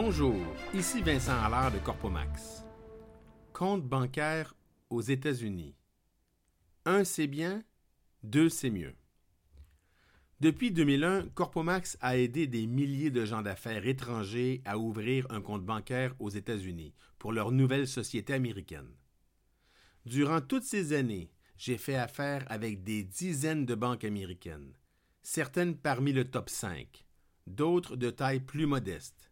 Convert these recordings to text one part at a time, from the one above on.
Bonjour, ici Vincent Allard de Corpomax. Compte bancaire aux États-Unis. Un, c'est bien, deux, c'est mieux. Depuis 2001, Corpomax a aidé des milliers de gens d'affaires étrangers à ouvrir un compte bancaire aux États-Unis pour leur nouvelle société américaine. Durant toutes ces années, j'ai fait affaire avec des dizaines de banques américaines, certaines parmi le top 5, d'autres de taille plus modeste.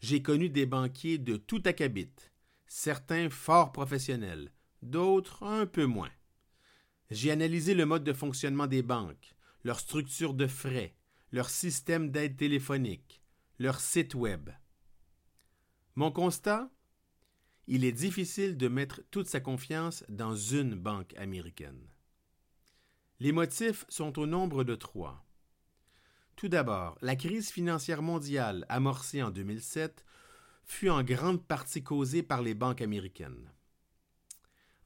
J'ai connu des banquiers de tout acabit, certains fort professionnels, d'autres un peu moins. J'ai analysé le mode de fonctionnement des banques, leur structure de frais, leur système d'aide téléphonique, leur site web. Mon constat? Il est difficile de mettre toute sa confiance dans une banque américaine. Les motifs sont au nombre de trois. Tout d'abord, la crise financière mondiale amorcée en 2007 fut en grande partie causée par les banques américaines.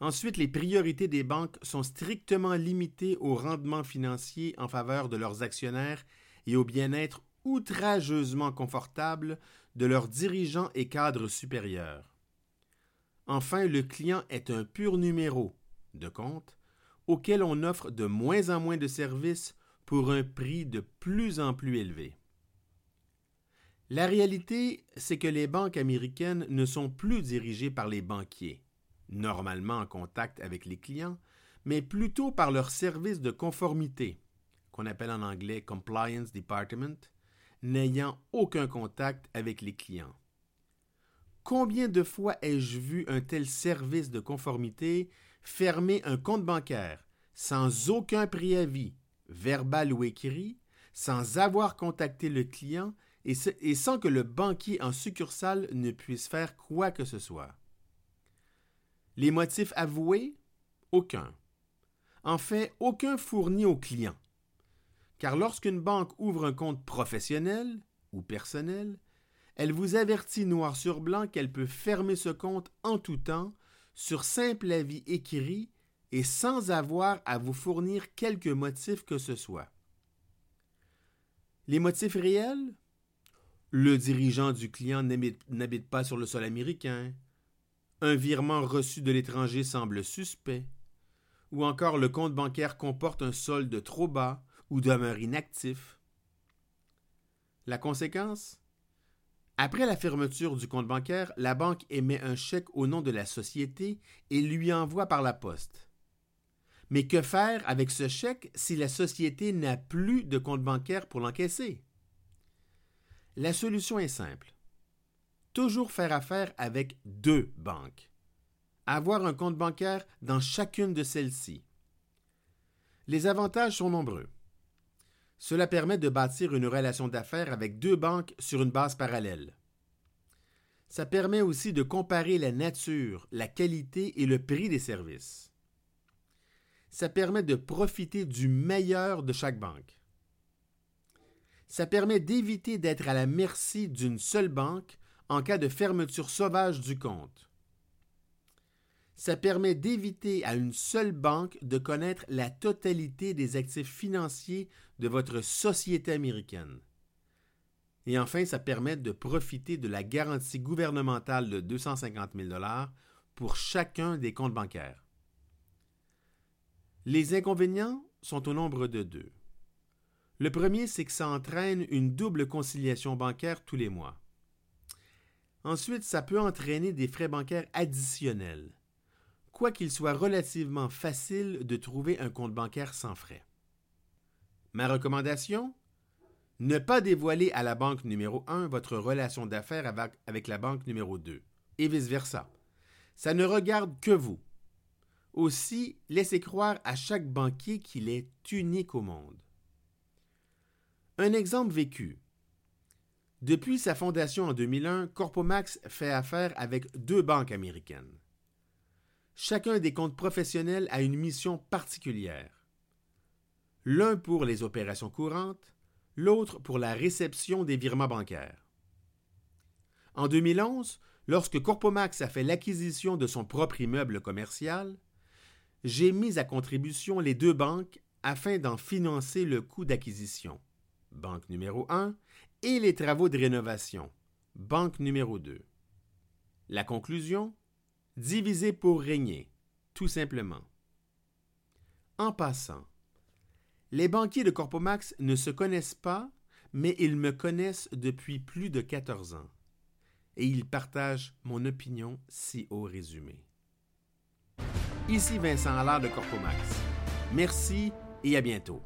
Ensuite, les priorités des banques sont strictement limitées au rendement financier en faveur de leurs actionnaires et au bien-être outrageusement confortable de leurs dirigeants et cadres supérieurs. Enfin, le client est un pur numéro de compte auquel on offre de moins en moins de services pour un prix de plus en plus élevé. La réalité, c'est que les banques américaines ne sont plus dirigées par les banquiers, normalement en contact avec les clients, mais plutôt par leur service de conformité, qu'on appelle en anglais Compliance Department, n'ayant aucun contact avec les clients. Combien de fois ai-je vu un tel service de conformité fermer un compte bancaire sans aucun préavis, verbal ou écrit, sans avoir contacté le client et, sans que le banquier en succursale ne puisse faire quoi que ce soit. Les motifs avoués? Aucun. En fait, aucun fourni au client. Car lorsqu'une banque ouvre un compte professionnel ou personnel, elle vous avertit noir sur blanc qu'elle peut fermer ce compte en tout temps sur simple avis écrit et sans avoir à vous fournir quelque motif que ce soit. Les motifs réels? Le dirigeant du client n'habite pas sur le sol américain. Un virement reçu de l'étranger semble suspect. Ou encore le compte bancaire comporte un solde trop bas ou demeure inactif. La conséquence? Après la fermeture du compte bancaire, la banque émet un chèque au nom de la société et lui envoie par la poste. Mais que faire avec ce chèque si la société n'a plus de compte bancaire pour l'encaisser? La solution est simple. Toujours faire affaire avec deux banques. Avoir un compte bancaire dans chacune de celles-ci. Les avantages sont nombreux. Cela permet de bâtir une relation d'affaires avec deux banques sur une base parallèle. Ça permet aussi de comparer la nature, la qualité et le prix des services ça permet de profiter du meilleur de chaque banque. Ça permet d'éviter d'être à la merci d'une seule banque en cas de fermeture sauvage du compte. Ça permet d'éviter à une seule banque de connaître la totalité des actifs financiers de votre société américaine. Et enfin, ça permet de profiter de la garantie gouvernementale de 250 000 pour chacun des comptes bancaires. Les inconvénients sont au nombre de deux. Le premier, c'est que ça entraîne une double conciliation bancaire tous les mois. Ensuite, ça peut entraîner des frais bancaires additionnels, quoiqu'il soit relativement facile de trouver un compte bancaire sans frais. Ma recommandation Ne pas dévoiler à la banque numéro 1 votre relation d'affaires avec, la banque numéro 2, et vice-versa. Ça ne regarde que vous. Aussi, laissez croire à chaque banquier qu'il est unique au monde. Un exemple vécu. Depuis sa fondation en 2001, Corpomax fait affaire avec deux banques américaines. Chacun des comptes professionnels a une mission particulière. L'un pour les opérations courantes, l'autre pour la réception des virements bancaires. En 2011, lorsque Corpomax a fait l'acquisition de son propre immeuble commercial, j'ai mis à contribution les deux banques afin d'en financer le coût d'acquisition, banque numéro 1, et les travaux de rénovation, banque numéro 2. La conclusion Diviser pour régner, tout simplement. En passant, les banquiers de Corpomax ne se connaissent pas, mais ils me connaissent depuis plus de 14 ans. Et ils partagent mon opinion si haut résumé. Ici Vincent Allard de Corpomax. Merci et à bientôt.